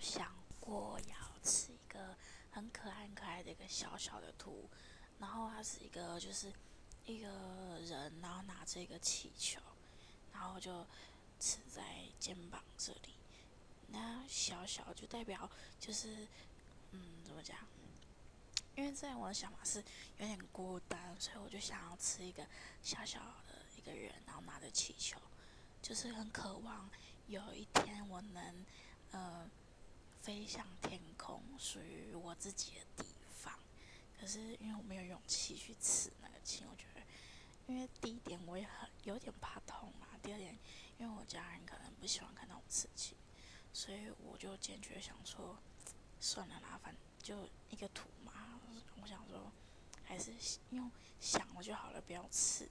想过要吃一个很可爱、很可爱的一个小小的图，然后它是一个就是一个人，然后拿着一个气球，然后就吃在肩膀这里。那小小就代表就是嗯，怎么讲？因为在我的想法是有点孤单，所以我就想要吃一个小小的一个人，然后拿着气球，就是很渴望有一天我能呃向天空，属于我自己的地方。可是因为我没有勇气去刺那个青，我觉得，因为第一点我也很有点怕痛嘛，第二点因为我家人可能不喜欢看到我刺青，所以我就坚决想说，算了啦，反正就一个图嘛。我想说，还是用想了就好了，不要刺。